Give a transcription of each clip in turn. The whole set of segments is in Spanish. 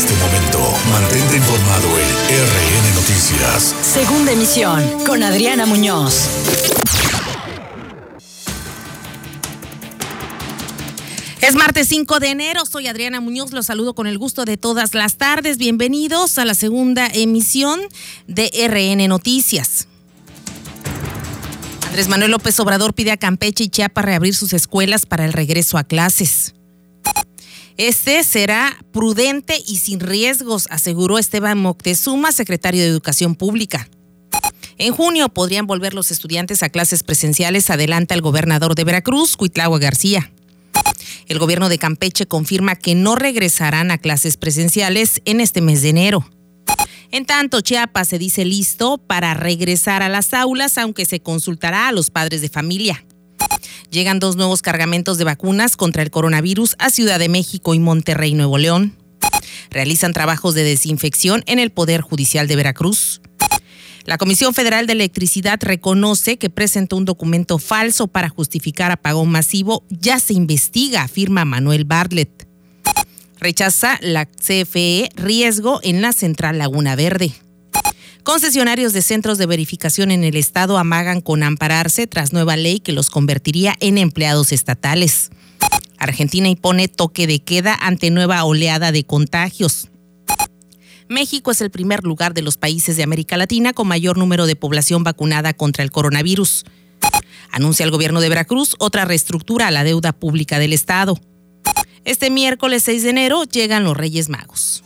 este momento. Mantente informado en RN Noticias. Segunda emisión con Adriana Muñoz. Es martes 5 de enero, soy Adriana Muñoz, los saludo con el gusto de todas las tardes. Bienvenidos a la segunda emisión de RN Noticias. Andrés Manuel López Obrador pide a Campeche y Chiapas reabrir sus escuelas para el regreso a clases. Este será prudente y sin riesgos, aseguró Esteban Moctezuma, secretario de Educación Pública. En junio podrían volver los estudiantes a clases presenciales, adelanta el gobernador de Veracruz, Cuitlagua García. El gobierno de Campeche confirma que no regresarán a clases presenciales en este mes de enero. En tanto, Chiapas se dice listo para regresar a las aulas, aunque se consultará a los padres de familia. Llegan dos nuevos cargamentos de vacunas contra el coronavirus a Ciudad de México y Monterrey, Nuevo León. Realizan trabajos de desinfección en el Poder Judicial de Veracruz. La Comisión Federal de Electricidad reconoce que presentó un documento falso para justificar apagón masivo. Ya se investiga, afirma Manuel Bartlett. Rechaza la CFE riesgo en la central Laguna Verde. Concesionarios de centros de verificación en el estado amagan con ampararse tras nueva ley que los convertiría en empleados estatales. Argentina impone toque de queda ante nueva oleada de contagios. México es el primer lugar de los países de América Latina con mayor número de población vacunada contra el coronavirus. Anuncia el gobierno de Veracruz otra reestructura a la deuda pública del Estado. Este miércoles 6 de enero llegan los Reyes Magos.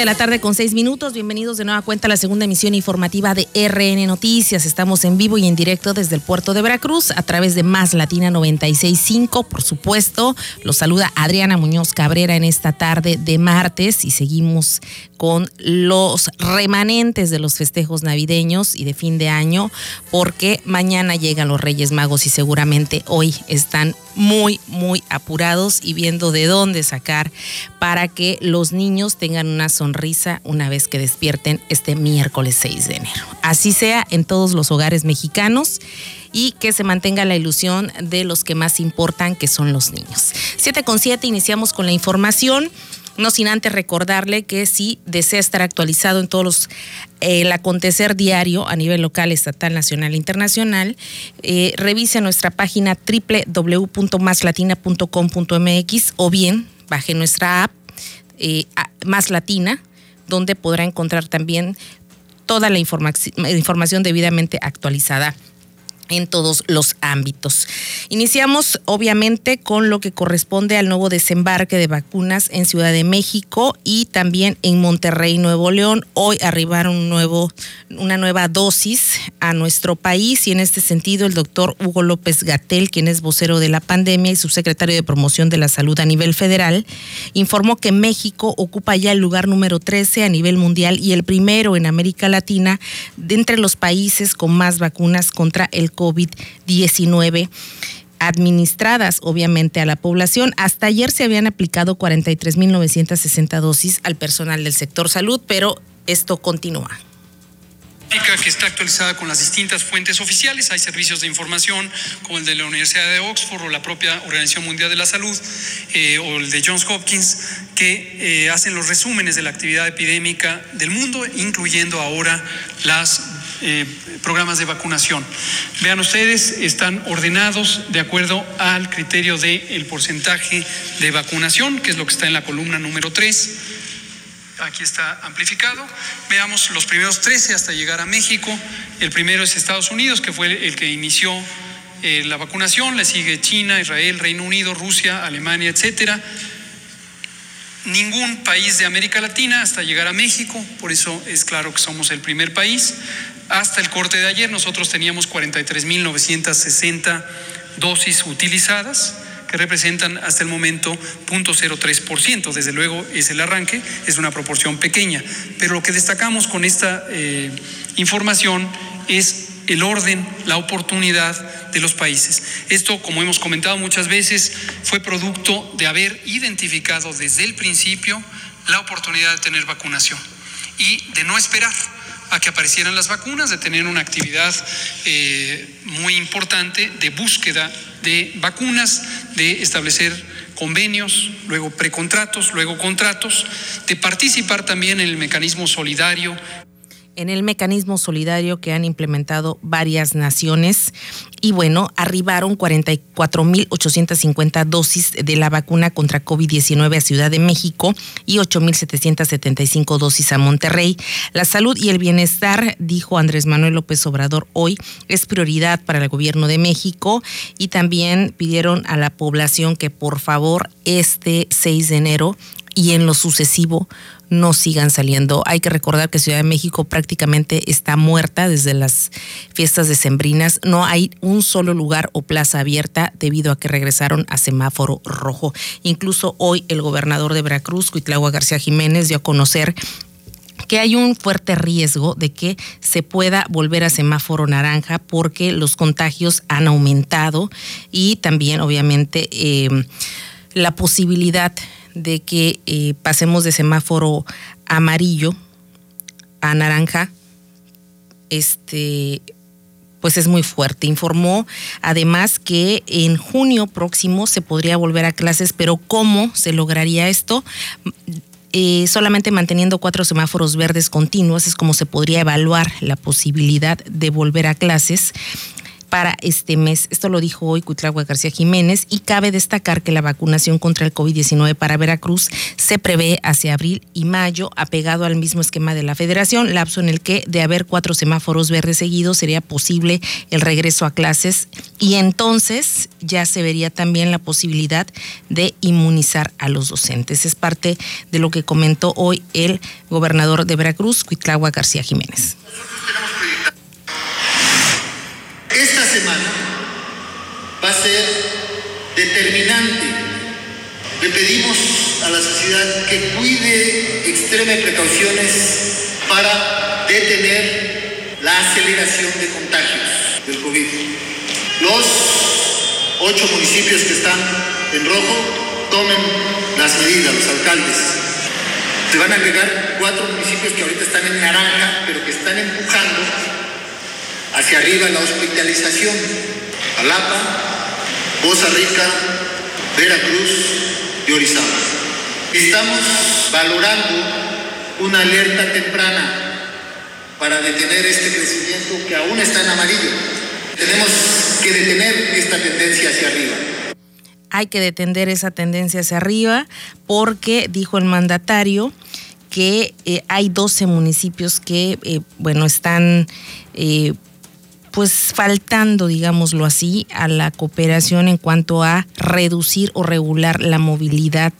De la tarde con seis minutos. Bienvenidos de nueva cuenta a la segunda emisión informativa de RN Noticias. Estamos en vivo y en directo desde el puerto de Veracruz a través de Más Latina 965. Por supuesto, los saluda Adriana Muñoz Cabrera en esta tarde de martes y seguimos con los remanentes de los festejos navideños y de fin de año, porque mañana llegan los Reyes Magos y seguramente hoy están muy, muy apurados y viendo de dónde sacar para que los niños tengan una sonrisa una vez que despierten este miércoles 6 de enero. Así sea en todos los hogares mexicanos y que se mantenga la ilusión de los que más importan, que son los niños. 7 con 7, iniciamos con la información. No sin antes recordarle que si desea estar actualizado en todos los el acontecer diario a nivel local, estatal, nacional e internacional, eh, revise nuestra página www.maslatina.com.mx o bien baje nuestra app eh, Más Latina, donde podrá encontrar también toda la información debidamente actualizada en todos los ámbitos. Iniciamos obviamente con lo que corresponde al nuevo desembarque de vacunas en Ciudad de México y también en Monterrey, Nuevo León. Hoy arribaron un nuevo, una nueva dosis a nuestro país y en este sentido el doctor Hugo López Gatel, quien es vocero de la pandemia y subsecretario de promoción de la salud a nivel federal, informó que México ocupa ya el lugar número 13 a nivel mundial y el primero en América Latina de entre los países con más vacunas contra el COVID-19 administradas obviamente a la población. Hasta ayer se habían aplicado 43.960 dosis al personal del sector salud, pero esto continúa que está actualizada con las distintas fuentes oficiales. Hay servicios de información como el de la Universidad de Oxford o la propia Organización Mundial de la Salud eh, o el de Johns Hopkins que eh, hacen los resúmenes de la actividad epidémica del mundo, incluyendo ahora los eh, programas de vacunación. Vean ustedes, están ordenados de acuerdo al criterio del porcentaje de vacunación, que es lo que está en la columna número 3 aquí está amplificado. Veamos los primeros 13 hasta llegar a México. El primero es Estados Unidos, que fue el que inició eh, la vacunación. Le sigue China, Israel, Reino Unido, Rusia, Alemania, etcétera. Ningún país de América Latina hasta llegar a México, por eso es claro que somos el primer país. Hasta el corte de ayer nosotros teníamos 43.960 dosis utilizadas que representan hasta el momento 0.03%. Desde luego es el arranque, es una proporción pequeña, pero lo que destacamos con esta eh, información es el orden, la oportunidad de los países. Esto, como hemos comentado muchas veces, fue producto de haber identificado desde el principio la oportunidad de tener vacunación y de no esperar a que aparecieran las vacunas, de tener una actividad eh, muy importante de búsqueda de vacunas, de establecer convenios, luego precontratos, luego contratos, de participar también en el mecanismo solidario en el mecanismo solidario que han implementado varias naciones. Y bueno, arribaron 44.850 dosis de la vacuna contra COVID-19 a Ciudad de México y 8.775 dosis a Monterrey. La salud y el bienestar, dijo Andrés Manuel López Obrador hoy, es prioridad para el gobierno de México y también pidieron a la población que por favor este 6 de enero y en lo sucesivo no sigan saliendo. Hay que recordar que Ciudad de México prácticamente está muerta desde las fiestas decembrinas. No hay un solo lugar o plaza abierta debido a que regresaron a semáforo rojo. Incluso hoy el gobernador de Veracruz, Cuitlagua García Jiménez, dio a conocer que hay un fuerte riesgo de que se pueda volver a semáforo naranja porque los contagios han aumentado y también obviamente eh, la posibilidad de que eh, pasemos de semáforo amarillo a naranja, este, pues es muy fuerte. Informó además que en junio próximo se podría volver a clases, pero ¿cómo se lograría esto? Eh, solamente manteniendo cuatro semáforos verdes continuos es como se podría evaluar la posibilidad de volver a clases para este mes. Esto lo dijo hoy Cuitlagua García Jiménez y cabe destacar que la vacunación contra el COVID-19 para Veracruz se prevé hacia abril y mayo, apegado al mismo esquema de la federación, lapso en el que de haber cuatro semáforos verdes seguidos sería posible el regreso a clases y entonces ya se vería también la posibilidad de inmunizar a los docentes. Es parte de lo que comentó hoy el gobernador de Veracruz, Cuitlagua García Jiménez. Esta semana va a ser determinante. Le pedimos a la sociedad que cuide, extreme precauciones para detener la aceleración de contagios del COVID. Los ocho municipios que están en rojo tomen las medidas, los alcaldes. Se van a agregar cuatro municipios que ahorita están en naranja, pero que están empujando hacia arriba la hospitalización. Alapa, Poza Rica, Veracruz y Orizaba. Estamos valorando una alerta temprana para detener este crecimiento que aún está en amarillo. Tenemos que detener esta tendencia hacia arriba hay que detener esa tendencia hacia arriba porque, dijo el mandatario, que eh, hay 12 municipios que, eh, bueno, están eh, pues faltando, digámoslo así, a la cooperación en cuanto a reducir o regular la movilidad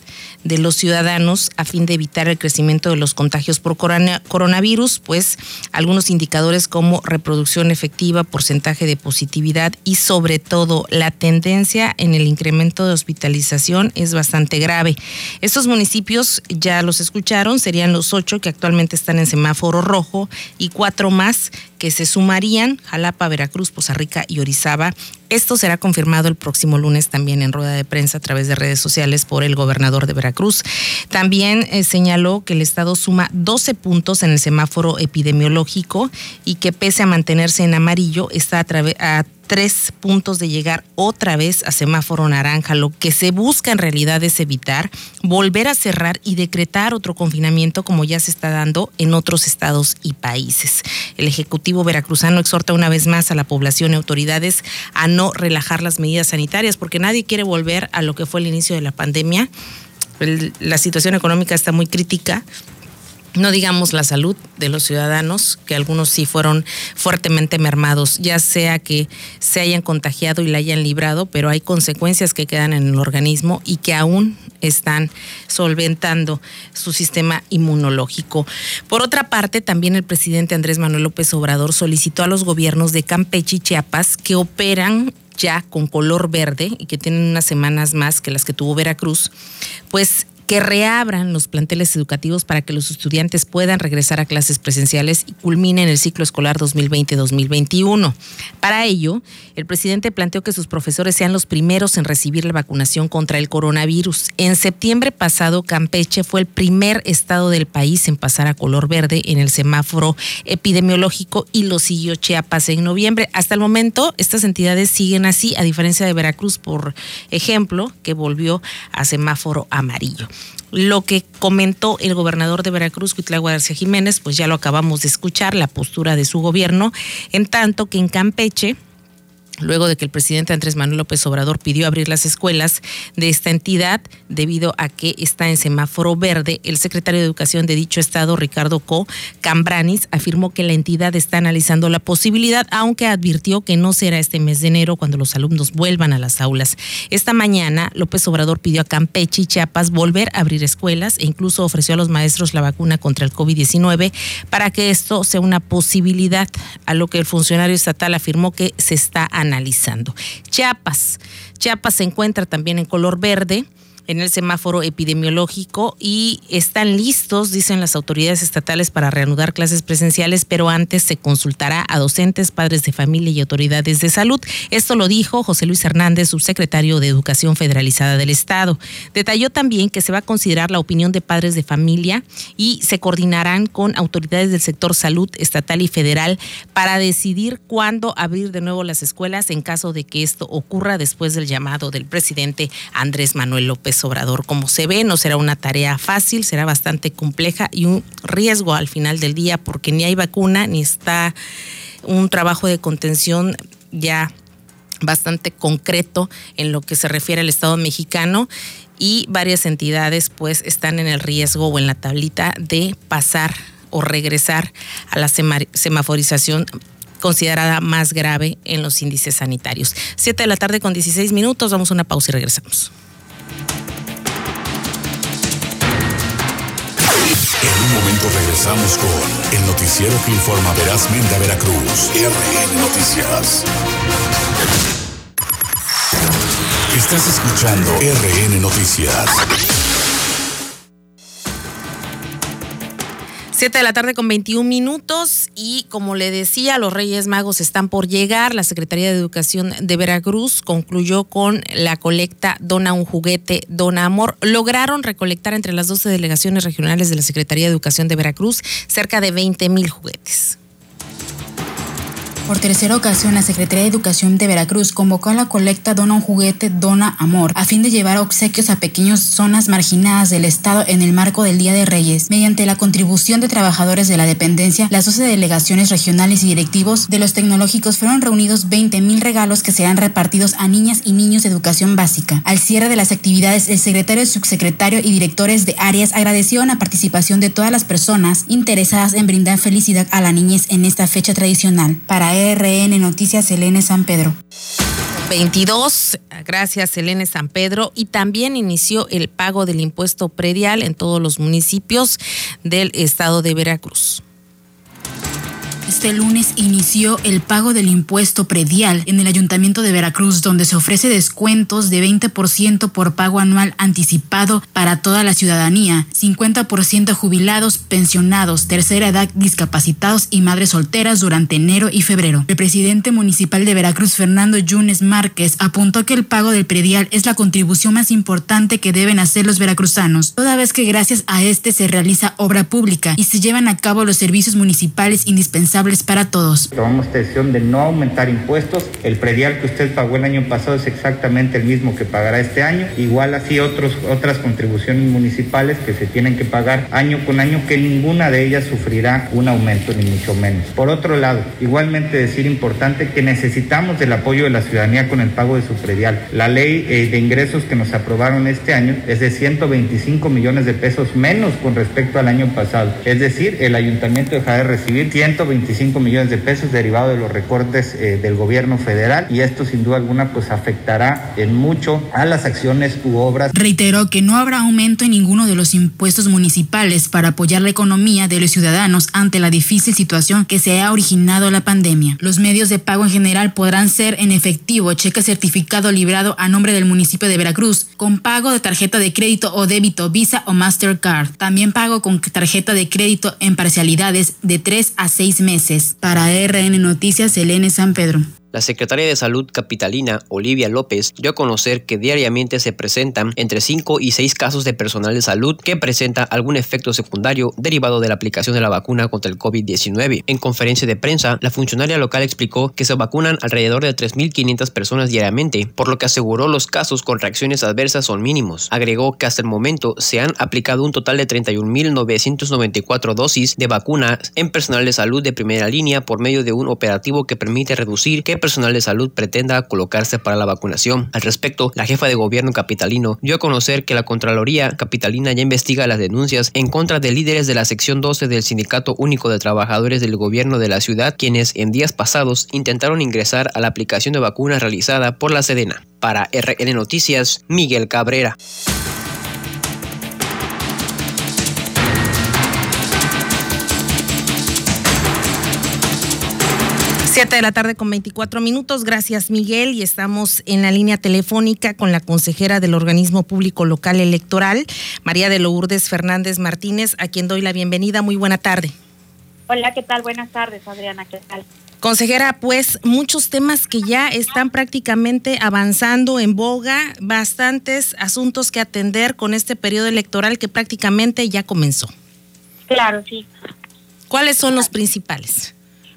de los ciudadanos a fin de evitar el crecimiento de los contagios por coronavirus, pues algunos indicadores como reproducción efectiva, porcentaje de positividad y sobre todo la tendencia en el incremento de hospitalización es bastante grave. Estos municipios, ya los escucharon, serían los ocho que actualmente están en semáforo rojo y cuatro más que se sumarían, Jalapa, Veracruz, Poza Rica y Orizaba, esto será confirmado el próximo lunes también en rueda de prensa a través de redes sociales por el gobernador de Veracruz. También eh, señaló que el Estado suma 12 puntos en el semáforo epidemiológico y que pese a mantenerse en amarillo está a, a tres puntos de llegar otra vez a semáforo naranja. Lo que se busca en realidad es evitar volver a cerrar y decretar otro confinamiento como ya se está dando en otros estados y países. El Ejecutivo veracruzano exhorta una vez más a la población y autoridades a no relajar las medidas sanitarias porque nadie quiere volver a lo que fue el inicio de la pandemia. la situación económica está muy crítica, no digamos la salud de los ciudadanos, que algunos sí fueron fuertemente mermados, ya sea que se hayan contagiado y la hayan librado, pero hay consecuencias que quedan en el organismo y que aún están solventando su sistema inmunológico. Por otra parte, también el presidente Andrés Manuel López Obrador solicitó a los gobiernos de Campeche y Chiapas que operan ya con color verde y que tienen unas semanas más que las que tuvo Veracruz, pues que reabran los planteles educativos para que los estudiantes puedan regresar a clases presenciales y culminen el ciclo escolar 2020-2021. Para ello, el presidente planteó que sus profesores sean los primeros en recibir la vacunación contra el coronavirus. En septiembre pasado, Campeche fue el primer estado del país en pasar a color verde en el semáforo epidemiológico y lo siguió Chiapas en noviembre. Hasta el momento, estas entidades siguen así, a diferencia de Veracruz, por ejemplo, que volvió a semáforo amarillo. Lo que comentó el gobernador de Veracruz, Cuitlagua García Jiménez, pues ya lo acabamos de escuchar, la postura de su gobierno, en tanto que en Campeche luego de que el presidente Andrés Manuel López Obrador pidió abrir las escuelas de esta entidad debido a que está en semáforo verde, el secretario de Educación de dicho estado, Ricardo Co. Cambranis, afirmó que la entidad está analizando la posibilidad, aunque advirtió que no será este mes de enero cuando los alumnos vuelvan a las aulas. Esta mañana, López Obrador pidió a Campeche y Chiapas volver a abrir escuelas e incluso ofreció a los maestros la vacuna contra el COVID-19 para que esto sea una posibilidad, a lo que el funcionario estatal afirmó que se está analizando analizando. Chiapas. Chiapas se encuentra también en color verde en el semáforo epidemiológico y están listos, dicen las autoridades estatales, para reanudar clases presenciales, pero antes se consultará a docentes, padres de familia y autoridades de salud. Esto lo dijo José Luis Hernández, subsecretario de Educación Federalizada del Estado. Detalló también que se va a considerar la opinión de padres de familia y se coordinarán con autoridades del sector salud estatal y federal para decidir cuándo abrir de nuevo las escuelas en caso de que esto ocurra después del llamado del presidente Andrés Manuel López Obrador. Como se ve, no será una tarea fácil, será bastante compleja y un riesgo al final del día porque ni hay vacuna ni está un trabajo de contención ya bastante concreto en lo que se refiere al Estado mexicano y varias entidades pues están en el riesgo o en la tablita de pasar o regresar a la semaforización considerada más grave en los índices sanitarios. Siete de la tarde con 16 minutos, vamos a una pausa y regresamos. Un momento regresamos con el noticiero que informa verazmente a Veracruz. RN Noticias. Estás escuchando RN Noticias. 7 de la tarde con 21 minutos y como le decía, los Reyes Magos están por llegar. La Secretaría de Educación de Veracruz concluyó con la colecta Dona un juguete, Dona Amor. Lograron recolectar entre las 12 delegaciones regionales de la Secretaría de Educación de Veracruz cerca de 20 mil juguetes. Por tercera ocasión, la Secretaría de Educación de Veracruz convocó a la colecta Dona un juguete, Dona Amor, a fin de llevar obsequios a pequeñas zonas marginadas del Estado en el marco del Día de Reyes. Mediante la contribución de trabajadores de la dependencia, las 12 delegaciones regionales y directivos de los tecnológicos fueron reunidos 20 mil regalos que serán repartidos a niñas y niños de educación básica. Al cierre de las actividades, el secretario, subsecretario y directores de áreas agradecieron la participación de todas las personas interesadas en brindar felicidad a la niñez en esta fecha tradicional. Para RN Noticias, Selene San Pedro. 22, gracias Selene San Pedro, y también inició el pago del impuesto predial en todos los municipios del estado de Veracruz. Este lunes inició el pago del impuesto predial en el Ayuntamiento de Veracruz, donde se ofrece descuentos de 20% por pago anual anticipado para toda la ciudadanía, 50% jubilados, pensionados, tercera edad, discapacitados y madres solteras durante enero y febrero. El presidente municipal de Veracruz, Fernando Yunes Márquez, apuntó que el pago del predial es la contribución más importante que deben hacer los veracruzanos, toda vez que gracias a este se realiza obra pública y se llevan a cabo los servicios municipales indispensables para todos. Tomamos decisión de no aumentar impuestos. El predial que usted pagó el año pasado es exactamente el mismo que pagará este año. Igual así otros, otras contribuciones municipales que se tienen que pagar año con año, que ninguna de ellas sufrirá un aumento, ni mucho menos. Por otro lado, igualmente decir importante que necesitamos del apoyo de la ciudadanía con el pago de su predial. La ley eh, de ingresos que nos aprobaron este año es de 125 millones de pesos menos con respecto al año pasado. Es decir, el ayuntamiento dejará de recibir 125 25 millones de pesos derivado de los recortes eh, del gobierno federal y esto sin duda alguna pues afectará en mucho a las acciones u obras. Reiteró que no habrá aumento en ninguno de los impuestos municipales para apoyar la economía de los ciudadanos ante la difícil situación que se ha originado la pandemia. Los medios de pago en general podrán ser en efectivo, cheque certificado librado a nombre del municipio de Veracruz, con pago de tarjeta de crédito o débito Visa o Mastercard. También pago con tarjeta de crédito en parcialidades de 3 a 6 meses. Para RN Noticias, Elena San Pedro. La secretaria de Salud capitalina, Olivia López, dio a conocer que diariamente se presentan entre 5 y 6 casos de personal de salud que presenta algún efecto secundario derivado de la aplicación de la vacuna contra el COVID-19. En conferencia de prensa, la funcionaria local explicó que se vacunan alrededor de 3.500 personas diariamente, por lo que aseguró los casos con reacciones adversas son mínimos. Agregó que hasta el momento se han aplicado un total de 31.994 dosis de vacunas en personal de salud de primera línea por medio de un operativo que permite reducir que personal de salud pretenda colocarse para la vacunación. Al respecto, la jefa de gobierno capitalino dio a conocer que la Contraloría Capitalina ya investiga las denuncias en contra de líderes de la sección 12 del Sindicato Único de Trabajadores del Gobierno de la ciudad, quienes en días pasados intentaron ingresar a la aplicación de vacunas realizada por la Sedena. Para RN Noticias, Miguel Cabrera. 7 de la tarde con 24 minutos. Gracias, Miguel. Y estamos en la línea telefónica con la consejera del organismo público local electoral, María de Lourdes Fernández Martínez, a quien doy la bienvenida. Muy buena tarde. Hola, ¿qué tal? Buenas tardes, Adriana. ¿Qué tal? Consejera, pues muchos temas que ya están prácticamente avanzando en boga, bastantes asuntos que atender con este periodo electoral que prácticamente ya comenzó. Claro, sí. ¿Cuáles son los principales?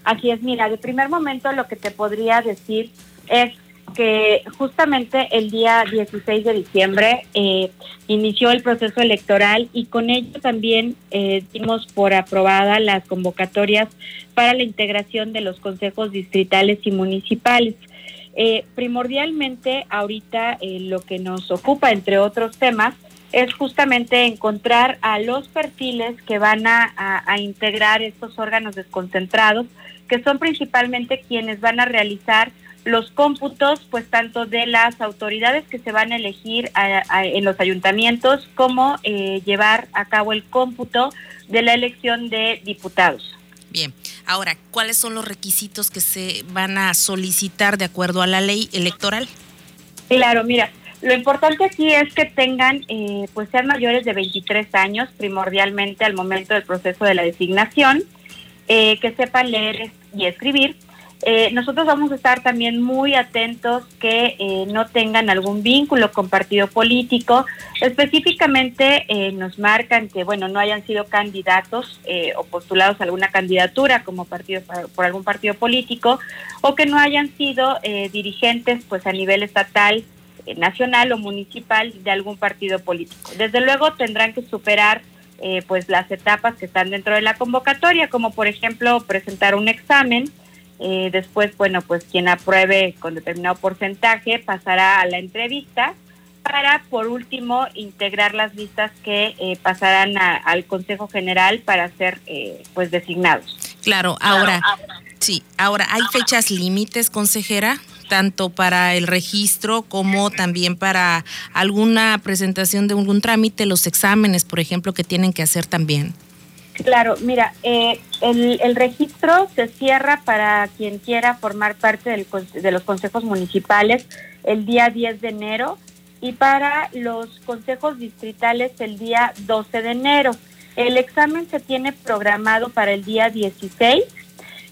Así es, mira, de primer momento lo que te podría decir es que justamente el día 16 de diciembre eh, inició el proceso electoral y con ello también eh, dimos por aprobada las convocatorias para la integración de los consejos distritales y municipales. Eh, primordialmente ahorita lo que nos ocupa, entre otros temas, es justamente encontrar a los perfiles que van a integrar estos órganos desconcentrados que son principalmente quienes van a realizar los cómputos, pues tanto de las autoridades que se van a elegir en los ayuntamientos, como eh, llevar a cabo el cómputo de la elección de diputados. Bien, ahora, ¿cuáles son los requisitos que se van a solicitar de acuerdo a la ley electoral? Claro, mira, lo importante aquí es que tengan, eh, pues sean mayores de 23 años, primordialmente al momento del proceso de la designación, eh, que sepan leer y escribir. Eh, nosotros vamos a estar también muy atentos que eh, no tengan algún vínculo con partido político. Específicamente nos marcan que, bueno, no hayan sido candidatos o postulados a alguna candidatura como partido por algún partido político o que no hayan sido dirigentes, pues a nivel estatal, nacional o municipal de algún partido político. Desde luego tendrán que superar eh, pues las etapas que están dentro de la convocatoria, como por ejemplo presentar un examen, eh, después, bueno, pues quien apruebe con determinado porcentaje pasará a la entrevista para, por último, integrar las listas que eh, pasarán al Consejo General para ser, pues, designados. Claro, ahora, sí, ahora, ¿hay fechas límites, consejera? tanto para el registro como también para alguna presentación de algún trámite, los exámenes, por ejemplo, que tienen que hacer también. Claro, mira, eh, el, registro se cierra para quien quiera formar parte del, de los consejos municipales el día 10 de enero y para los consejos distritales el día 12 de enero. El examen se tiene programado para el día 16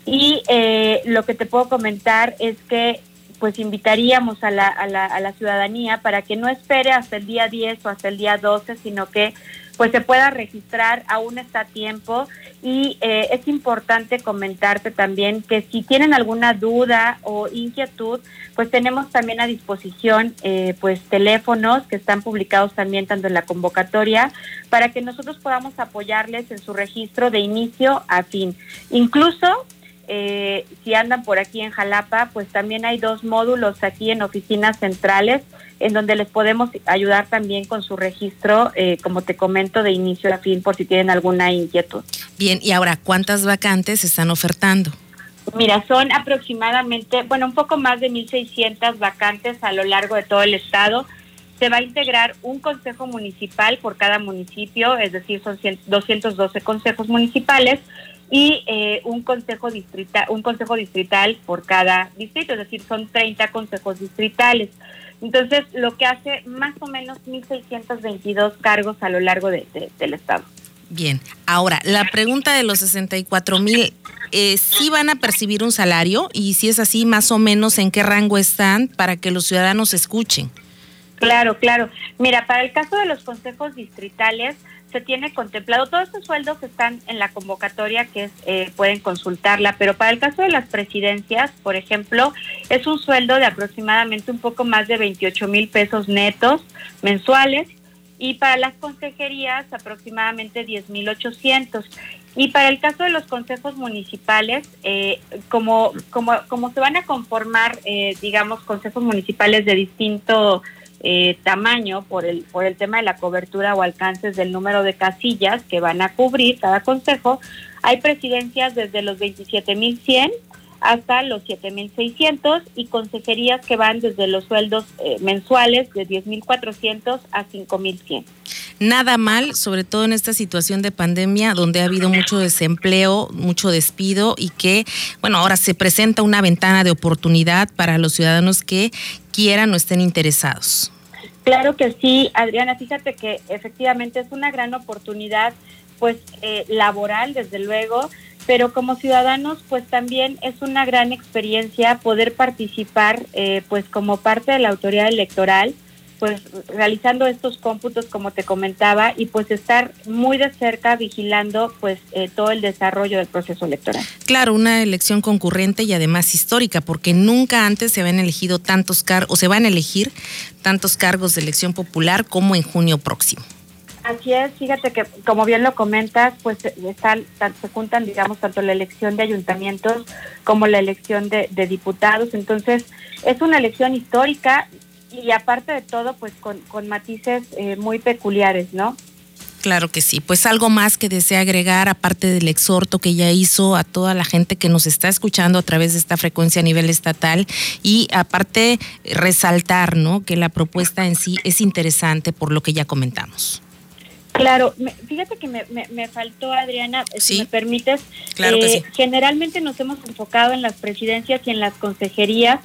y eh, lo que te puedo comentar es que pues invitaríamos a la, a, la, a la ciudadanía para que no espere hasta el día 10 o hasta el día 12, sino que pues se pueda registrar, aún está a tiempo y eh, es importante comentarte también que si tienen alguna duda o inquietud, pues tenemos también a disposición eh, pues teléfonos que están publicados también tanto en la convocatoria para que nosotros podamos apoyarles en su registro de inicio a fin. Incluso eh, si andan por aquí en Jalapa, pues también hay dos módulos aquí en oficinas centrales en donde les podemos ayudar también con su registro, eh, como te comento, de inicio a fin, por si tienen alguna inquietud. Bien, y ahora, ¿cuántas vacantes están ofertando? Mira, son aproximadamente, bueno, un poco más de 1.600 vacantes a lo largo de todo el estado. Se va a integrar un consejo municipal por cada municipio, es decir, son 212 consejos municipales y eh, un consejo distrital, un consejo distrital por cada distrito, es decir, son 30 consejos distritales. Entonces, lo que hace más o menos 1.622 cargos a lo largo de, del estado. Bien, ahora, la pregunta de los 64 mil, eh, ¿sí van a percibir un salario? Y si es así, más o menos, ¿en qué rango están para que los ciudadanos escuchen? Claro, claro. Mira, para el caso de los consejos distritales, se tiene contemplado, todos estos sueldos están en la convocatoria que eh, pueden consultarla, pero para el caso de las presidencias, por ejemplo, es un sueldo de aproximadamente un poco más de 28 mil pesos netos mensuales y para las consejerías aproximadamente 10 mil 800. Y para el caso de los consejos municipales, eh, como, como, como se van a conformar, eh, digamos, consejos municipales de distinto eh, tamaño por el, por el tema de la cobertura o alcances del número de casillas que van a cubrir cada consejo, hay presidencias desde los 27.100 hasta los 7.600 y consejerías que van desde los sueldos eh, mensuales de 10.400 a 5.100. Nada mal, sobre todo en esta situación de pandemia donde ha habido mucho desempleo, mucho despido y que, bueno, ahora se presenta una ventana de oportunidad para los ciudadanos que quieran o estén interesados. Claro que sí, Adriana, fíjate que efectivamente es una gran oportunidad pues eh, laboral, desde luego, pero como ciudadanos pues también es una gran experiencia poder participar eh, pues como parte de la autoridad electoral pues realizando estos cómputos como te comentaba y pues estar muy de cerca vigilando pues eh, todo el desarrollo del proceso electoral. Claro, una elección concurrente y además histórica porque nunca antes se habían elegido tantos cargos o se van a elegir tantos cargos de elección popular como en junio próximo. Así es, fíjate que como bien lo comentas, pues están, se juntan, digamos, tanto la elección de ayuntamientos como la elección de, de diputados. Entonces, es una elección histórica y aparte de todo, pues con, con matices eh, muy peculiares, ¿no? Claro que sí. Pues algo más que desea agregar, aparte del exhorto que ya hizo a toda la gente que nos está escuchando a través de esta frecuencia a nivel estatal y aparte resaltar, ¿no? Que la propuesta en sí es interesante por lo que ya comentamos. Claro, fíjate que me, me, faltó, Adriana, si me permites. Claro que eh, Generalmente nos hemos enfocado en las presidencias y en las consejerías,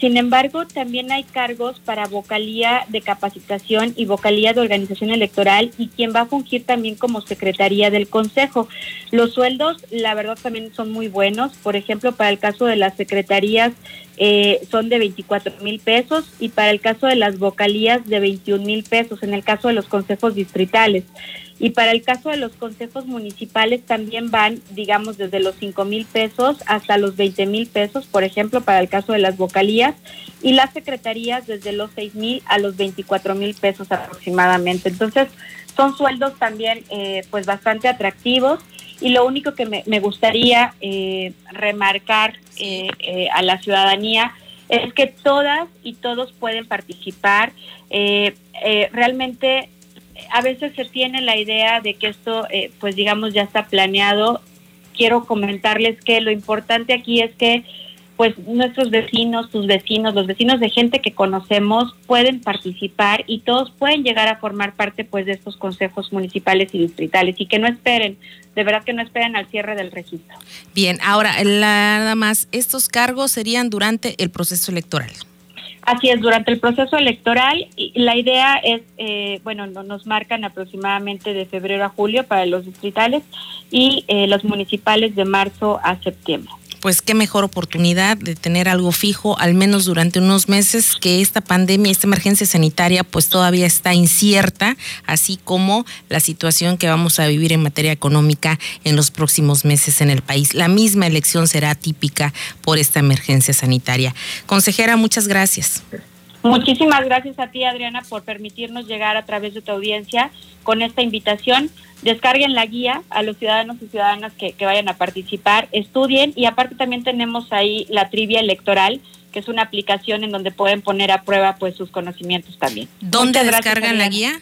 sin embargo, también hay cargos para vocalía de capacitación y vocalía de organización electoral y quien va a fungir también como secretaría del Consejo. Los sueldos, la verdad, también son muy buenos. Por ejemplo, para el caso de las secretarías eh, son de 24 mil pesos y para el caso de las vocalías de 21 mil pesos, en el caso de los consejos distritales. Y para el caso de los consejos municipales también van, digamos, desde los 5 mil pesos hasta los 20 mil pesos, por ejemplo, para el caso de las vocalías, y las secretarías desde los 6 mil a los 24 mil pesos aproximadamente. Entonces, son sueldos también, eh, pues, bastante atractivos. Y lo único que me, me gustaría eh, remarcar eh, eh, a la ciudadanía es que todas y todos pueden participar. Eh, eh, realmente a veces se tiene la idea de que esto, eh, pues digamos, ya está planeado. Quiero comentarles que lo importante aquí es que pues nuestros vecinos, tus vecinos, los vecinos de gente que conocemos pueden participar y todos pueden llegar a formar parte pues de estos consejos municipales y distritales y que no esperen, de verdad que no esperen al cierre del registro. Bien, ahora nada más, estos cargos serían durante el proceso electoral. Así es, durante el proceso electoral, la idea es, eh, bueno, nos marcan aproximadamente de febrero a julio para los distritales y eh, los municipales de marzo a septiembre pues qué mejor oportunidad de tener algo fijo, al menos durante unos meses que esta pandemia, esta emergencia sanitaria, pues todavía está incierta, así como la situación que vamos a vivir en materia económica en los próximos meses en el país. La misma elección será típica por esta emergencia sanitaria. Consejera, muchas gracias. Muchísimas gracias a ti, Adriana, por permitirnos llegar a través de tu audiencia con esta invitación. Descarguen la guía a los ciudadanos y ciudadanas que, vayan a participar, estudien y aparte también tenemos ahí la trivia electoral, que es una aplicación en donde pueden poner a prueba pues sus conocimientos también. ¿Dónde descargan la guía?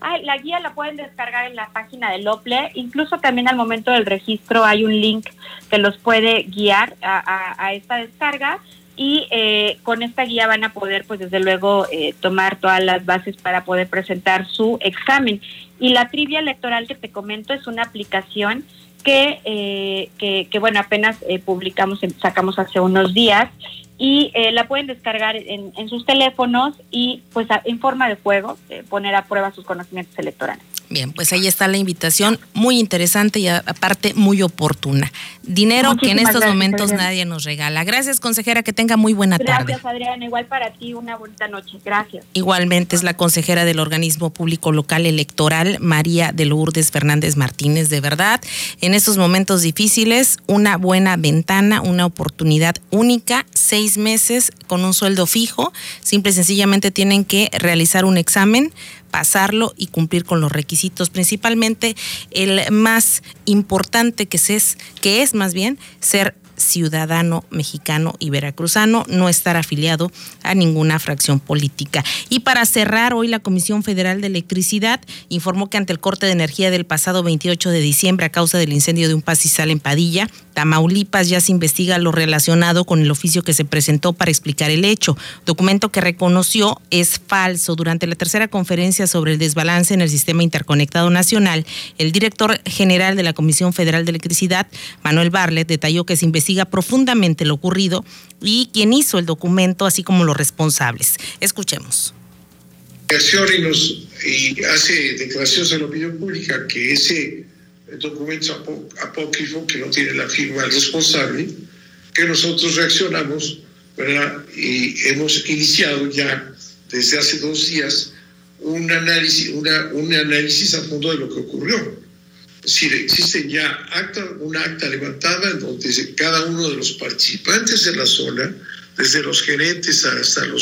Ah, la guía la pueden descargar en la página del OPLE. Incluso también al momento del registro hay un link que los puede guiar a esta descarga y eh, con esta guía van a poder, pues desde luego, eh, tomar todas las bases para poder presentar su examen. Y la trivia electoral que te comento es una aplicación que, eh, que, bueno, apenas publicamos, sacamos hace unos días y la pueden descargar en, en, sus teléfonos y pues en forma de juego poner a prueba sus conocimientos electorales. Bien, pues ahí está la invitación, muy interesante y aparte muy oportuna. Dinero que en estos momentos nadie nos regala. Gracias, consejera, que tenga muy buena tarde. Gracias, Adriana. Igual para ti, una bonita noche. Gracias. Igualmente es la consejera del organismo público local electoral, María de Lourdes Fernández Martínez. De verdad, en estos momentos difíciles, una buena ventana, una oportunidad única, seis meses con un sueldo fijo. Simple y sencillamente tienen que realizar un examen pasarlo y cumplir con los requisitos, principalmente el más importante que es, que es más bien ser ciudadano mexicano y veracruzano, no estar afiliado a ninguna fracción política. Y para cerrar, hoy la Comisión Federal de Electricidad informó que ante el corte de energía del pasado 28 de diciembre a causa del incendio de un pastizal en Padilla, Tamaulipas ya se investiga lo relacionado con el oficio que se presentó para explicar el hecho. Documento que reconoció es falso. Durante la tercera conferencia sobre el desbalance en el sistema interconectado nacional, el director general de la Comisión Federal de Electricidad, Manuel Barlet, detalló que se investiga profundamente lo ocurrido y quién hizo el documento, así como los responsables. Escuchemos. Nos, y hace declaraciones a la opinión pública que ese documento apócrifo que no tiene la firma del responsable, que nosotros reaccionamos y hemos iniciado ya desde hace dos días un análisis, una, un análisis a fondo de lo que ocurrió. Decir, existe ya acta, una acta levantada en donde cada uno de los participantes de la zona, desde los gerentes hasta los